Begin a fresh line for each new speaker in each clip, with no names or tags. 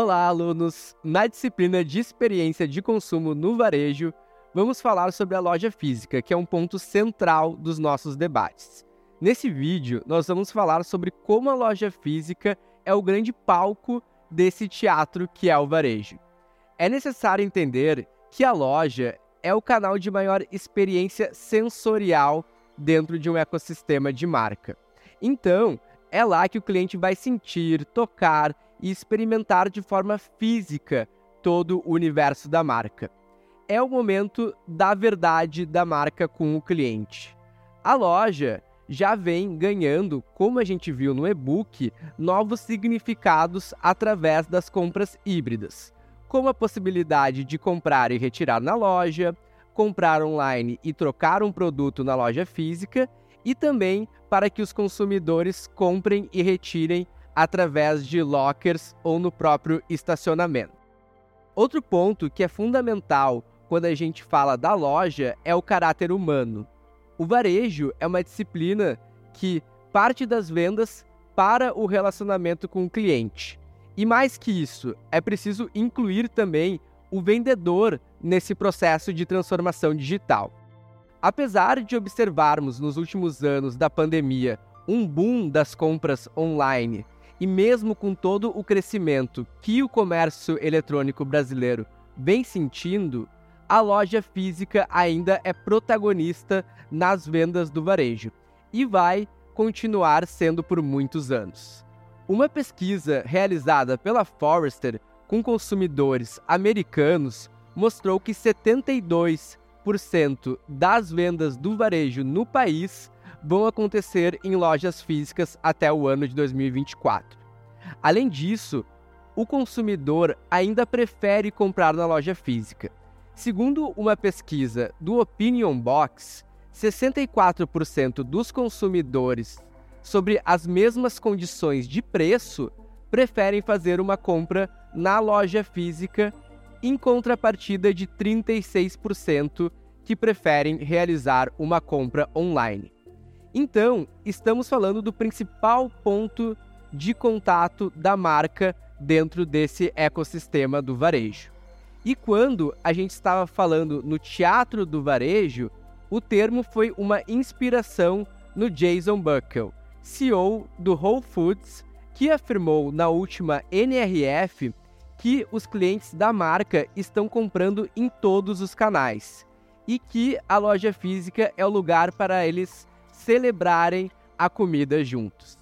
Olá, alunos! Na disciplina de experiência de consumo no varejo, vamos falar sobre a loja física, que é um ponto central dos nossos debates. Nesse vídeo, nós vamos falar sobre como a loja física é o grande palco desse teatro que é o varejo. É necessário entender que a loja é o canal de maior experiência sensorial dentro de um ecossistema de marca. Então, é lá que o cliente vai sentir, tocar e experimentar de forma física todo o universo da marca. É o momento da verdade da marca com o cliente. A loja já vem ganhando, como a gente viu no e-book, novos significados através das compras híbridas, como a possibilidade de comprar e retirar na loja, comprar online e trocar um produto na loja física, e também para que os consumidores comprem e retirem através de lockers ou no próprio estacionamento. Outro ponto que é fundamental quando a gente fala da loja é o caráter humano. O varejo é uma disciplina que parte das vendas para o relacionamento com o cliente. E mais que isso, é preciso incluir também o vendedor nesse processo de transformação digital. Apesar de observarmos nos últimos anos da pandemia um boom das compras online e mesmo com todo o crescimento que o comércio eletrônico brasileiro vem sentindo, a loja física ainda é protagonista nas vendas do varejo e vai continuar sendo por muitos anos. Uma pesquisa realizada pela Forrester com consumidores americanos mostrou que 72% das vendas do varejo no país vão acontecer em lojas físicas até o ano de 2024. Além disso, o consumidor ainda prefere comprar na loja física. Segundo uma pesquisa do Opinion Box, 64% dos consumidores sobre as mesmas condições de preço preferem fazer uma compra na loja física, em contrapartida de 36% que preferem realizar uma compra online. Então, estamos falando do principal ponto de contato da marca dentro desse ecossistema do varejo. E quando a gente estava falando no teatro do varejo, o termo foi uma inspiração no Jason Buckle, CEO do Whole Foods, que afirmou na última NRF que os clientes da marca estão comprando em todos os canais e que a loja física é o lugar para eles celebrarem a comida juntos.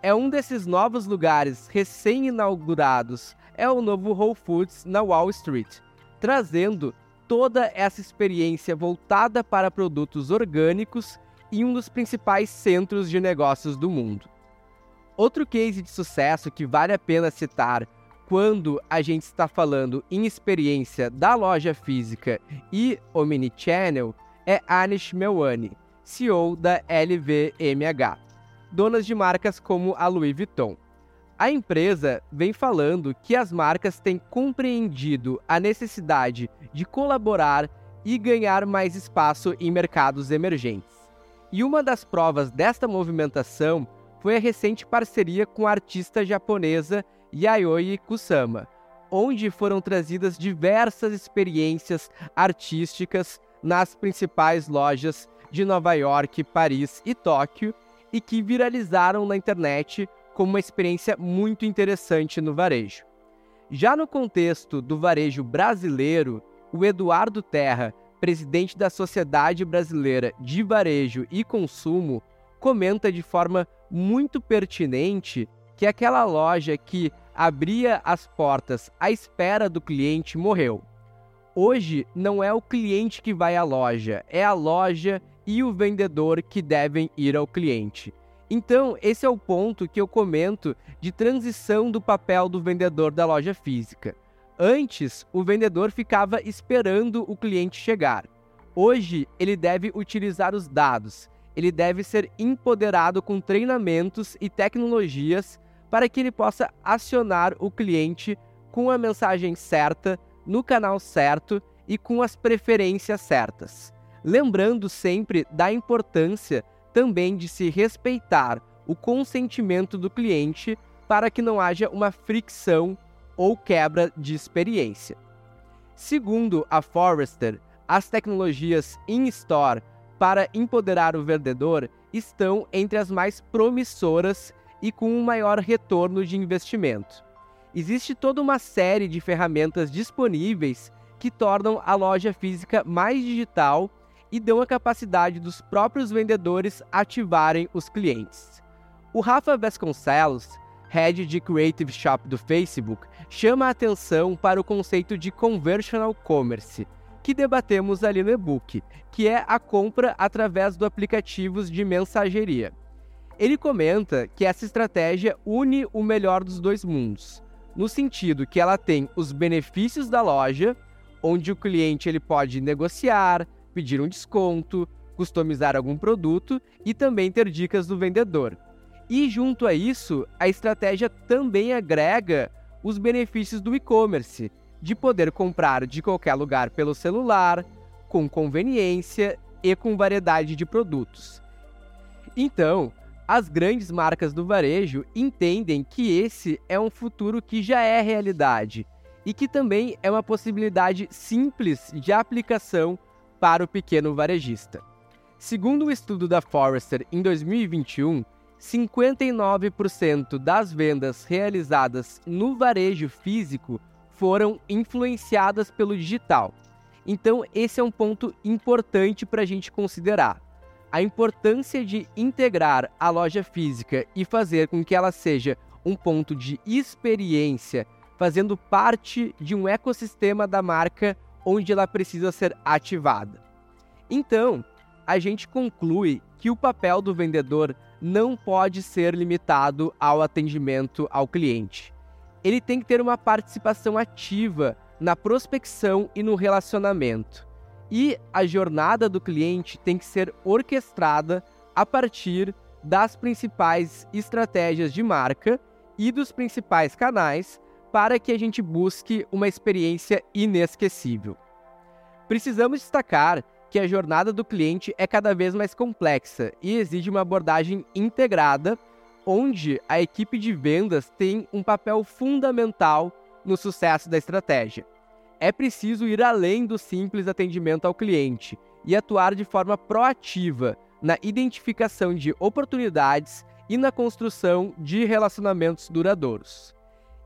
É um desses novos lugares recém-inaugurados, é o novo Whole Foods na Wall Street, trazendo toda essa experiência voltada para produtos orgânicos em um dos principais centros de negócios do mundo. Outro case de sucesso que vale a pena citar quando a gente está falando em experiência da loja física e omnichannel é Anish Melwani, CEO da LVMH, donas de marcas como a Louis Vuitton. A empresa vem falando que as marcas têm compreendido a necessidade de colaborar e ganhar mais espaço em mercados emergentes. E uma das provas desta movimentação foi a recente parceria com a artista japonesa Yayoi Kusama, onde foram trazidas diversas experiências artísticas nas principais lojas de Nova York, Paris e Tóquio e que viralizaram na internet como uma experiência muito interessante no varejo. Já no contexto do varejo brasileiro, o Eduardo Terra, presidente da Sociedade Brasileira de Varejo e Consumo, comenta de forma muito pertinente que aquela loja que abria as portas à espera do cliente morreu. Hoje não é o cliente que vai à loja, é a loja e o vendedor que devem ir ao cliente. Então, esse é o ponto que eu comento de transição do papel do vendedor da loja física. Antes, o vendedor ficava esperando o cliente chegar. Hoje, ele deve utilizar os dados. Ele deve ser empoderado com treinamentos e tecnologias para que ele possa acionar o cliente com a mensagem certa, no canal certo e com as preferências certas lembrando sempre da importância também de se respeitar o consentimento do cliente para que não haja uma fricção ou quebra de experiência. Segundo a Forrester, as tecnologias in-store para empoderar o vendedor estão entre as mais promissoras e com um maior retorno de investimento. Existe toda uma série de ferramentas disponíveis que tornam a loja física mais digital e dão a capacidade dos próprios vendedores ativarem os clientes. O Rafa Vasconcelos, head de Creative Shop do Facebook, chama a atenção para o conceito de conversational commerce, que debatemos ali no e-book, que é a compra através do aplicativos de mensageria. Ele comenta que essa estratégia une o melhor dos dois mundos, no sentido que ela tem os benefícios da loja, onde o cliente ele pode negociar, pedir um desconto, customizar algum produto e também ter dicas do vendedor. E junto a isso, a estratégia também agrega os benefícios do e-commerce, de poder comprar de qualquer lugar pelo celular, com conveniência e com variedade de produtos. Então, as grandes marcas do varejo entendem que esse é um futuro que já é realidade e que também é uma possibilidade simples de aplicação para o pequeno varejista. Segundo o estudo da Forrester em 2021, 59% das vendas realizadas no varejo físico foram influenciadas pelo digital. Então, esse é um ponto importante para a gente considerar. A importância de integrar a loja física e fazer com que ela seja um ponto de experiência, fazendo parte de um ecossistema da marca onde ela precisa ser ativada. Então, a gente conclui que o papel do vendedor não pode ser limitado ao atendimento ao cliente ele tem que ter uma participação ativa na prospecção e no relacionamento. E a jornada do cliente tem que ser orquestrada a partir das principais estratégias de marca e dos principais canais para que a gente busque uma experiência inesquecível. Precisamos destacar que a jornada do cliente é cada vez mais complexa e exige uma abordagem integrada onde a equipe de vendas tem um papel fundamental no sucesso da estratégia. É preciso ir além do simples atendimento ao cliente e atuar de forma proativa na identificação de oportunidades e na construção de relacionamentos duradouros.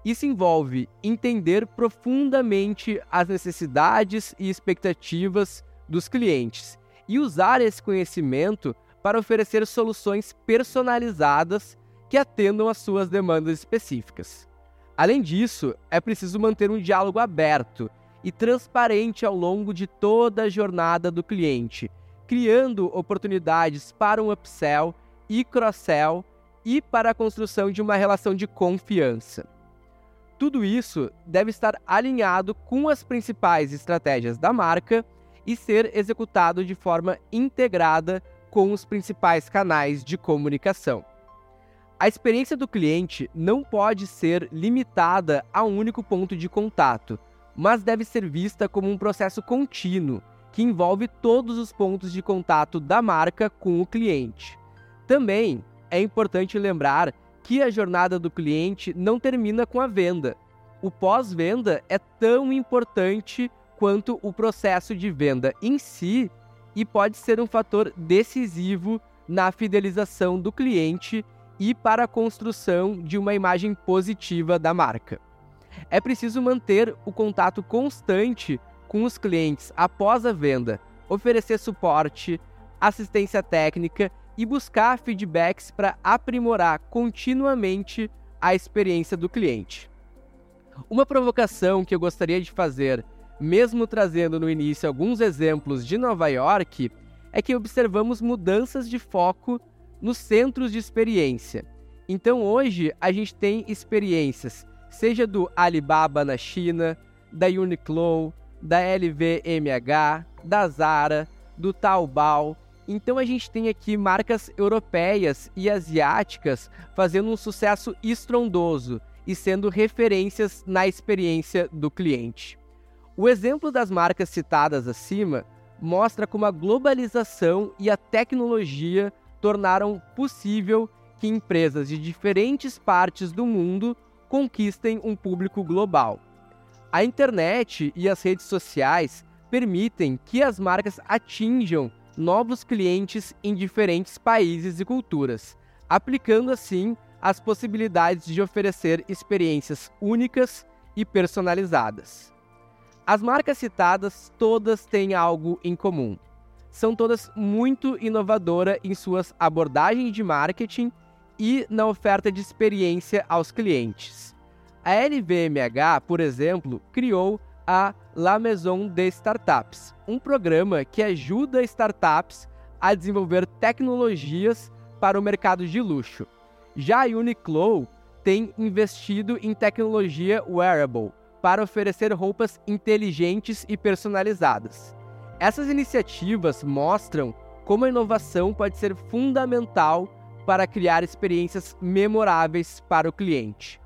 Isso envolve entender profundamente as necessidades e expectativas dos clientes e usar esse conhecimento para oferecer soluções personalizadas que atendam às suas demandas específicas. Além disso, é preciso manter um diálogo aberto e transparente ao longo de toda a jornada do cliente, criando oportunidades para um upsell e cross-sell e para a construção de uma relação de confiança. Tudo isso deve estar alinhado com as principais estratégias da marca e ser executado de forma integrada com os principais canais de comunicação. A experiência do cliente não pode ser limitada a um único ponto de contato, mas deve ser vista como um processo contínuo que envolve todos os pontos de contato da marca com o cliente. Também é importante lembrar que a jornada do cliente não termina com a venda. O pós-venda é tão importante quanto o processo de venda em si e pode ser um fator decisivo na fidelização do cliente e para a construção de uma imagem positiva da marca. É preciso manter o contato constante com os clientes após a venda, oferecer suporte, assistência técnica e buscar feedbacks para aprimorar continuamente a experiência do cliente. Uma provocação que eu gostaria de fazer, mesmo trazendo no início alguns exemplos de Nova York, é que observamos mudanças de foco nos centros de experiência. Então hoje a gente tem experiências, seja do Alibaba na China, da Uniqlo, da LVMH, da Zara, do Taobao. Então a gente tem aqui marcas europeias e asiáticas fazendo um sucesso estrondoso e sendo referências na experiência do cliente. O exemplo das marcas citadas acima mostra como a globalização e a tecnologia tornaram possível que empresas de diferentes partes do mundo conquistem um público global. A internet e as redes sociais permitem que as marcas atinjam novos clientes em diferentes países e culturas, aplicando assim as possibilidades de oferecer experiências únicas e personalizadas. As marcas citadas todas têm algo em comum. São todas muito inovadoras em suas abordagens de marketing e na oferta de experiência aos clientes. A LVMH, por exemplo, criou a La Maison de Startups, um programa que ajuda startups a desenvolver tecnologias para o mercado de luxo. Já a Uniqlo tem investido em tecnologia wearable para oferecer roupas inteligentes e personalizadas. Essas iniciativas mostram como a inovação pode ser fundamental para criar experiências memoráveis para o cliente.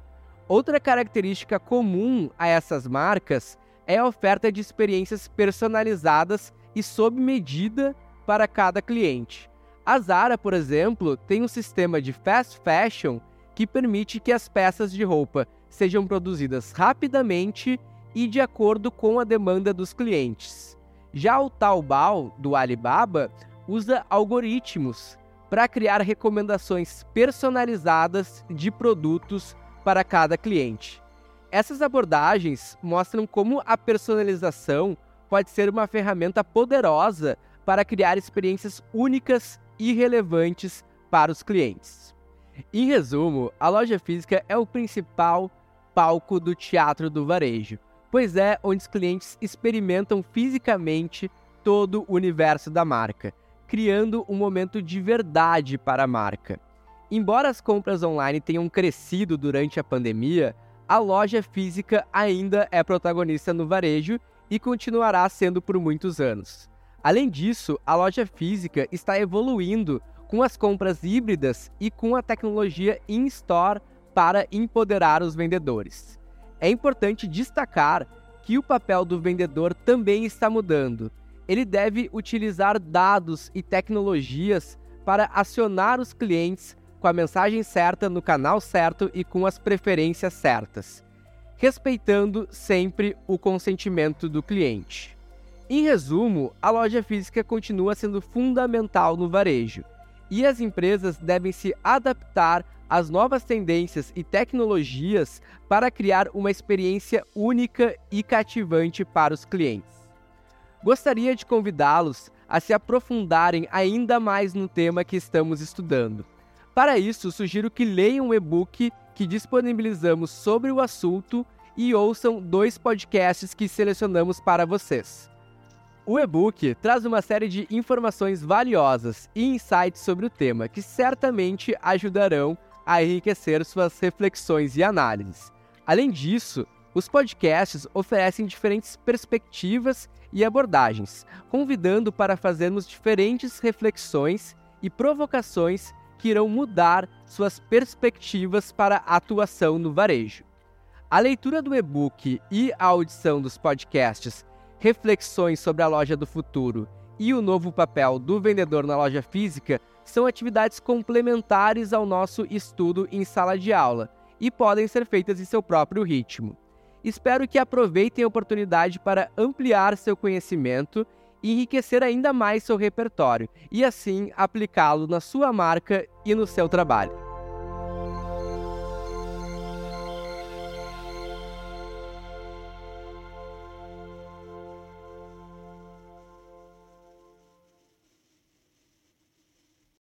Outra característica comum a essas marcas é a oferta de experiências personalizadas e sob medida para cada cliente. A Zara, por exemplo, tem um sistema de fast fashion que permite que as peças de roupa sejam produzidas rapidamente e de acordo com a demanda dos clientes. Já o Taobao do Alibaba usa algoritmos para criar recomendações personalizadas de produtos para cada cliente. Essas abordagens mostram como a personalização pode ser uma ferramenta poderosa para criar experiências únicas e relevantes para os clientes. Em resumo, a loja física é o principal palco do teatro do varejo, pois é onde os clientes experimentam fisicamente todo o universo da marca, criando um momento de verdade para a marca. Embora as compras online tenham crescido durante a pandemia, a loja física ainda é protagonista no varejo e continuará sendo por muitos anos. Além disso, a loja física está evoluindo com as compras híbridas e com a tecnologia in-store para empoderar os vendedores. É importante destacar que o papel do vendedor também está mudando. Ele deve utilizar dados e tecnologias para acionar os clientes com a mensagem certa no canal certo e com as preferências certas, respeitando sempre o consentimento do cliente. Em resumo, a loja física continua sendo fundamental no varejo e as empresas devem se adaptar às novas tendências e tecnologias para criar uma experiência única e cativante para os clientes. Gostaria de convidá-los a se aprofundarem ainda mais no tema que estamos estudando. Para isso, sugiro que leiam o e-book que disponibilizamos sobre o assunto e ouçam dois podcasts que selecionamos para vocês. O e-book traz uma série de informações valiosas e insights sobre o tema que certamente ajudarão a enriquecer suas reflexões e análises. Além disso, os podcasts oferecem diferentes perspectivas e abordagens, convidando para fazermos diferentes reflexões e provocações que irão mudar suas perspectivas para atuação no varejo. A leitura do e-book e a audição dos podcasts Reflexões sobre a Loja do Futuro e o novo papel do vendedor na loja física são atividades complementares ao nosso estudo em sala de aula e podem ser feitas em seu próprio ritmo. Espero que aproveitem a oportunidade para ampliar seu conhecimento enriquecer ainda mais seu repertório e assim aplicá-lo na sua marca e no seu trabalho.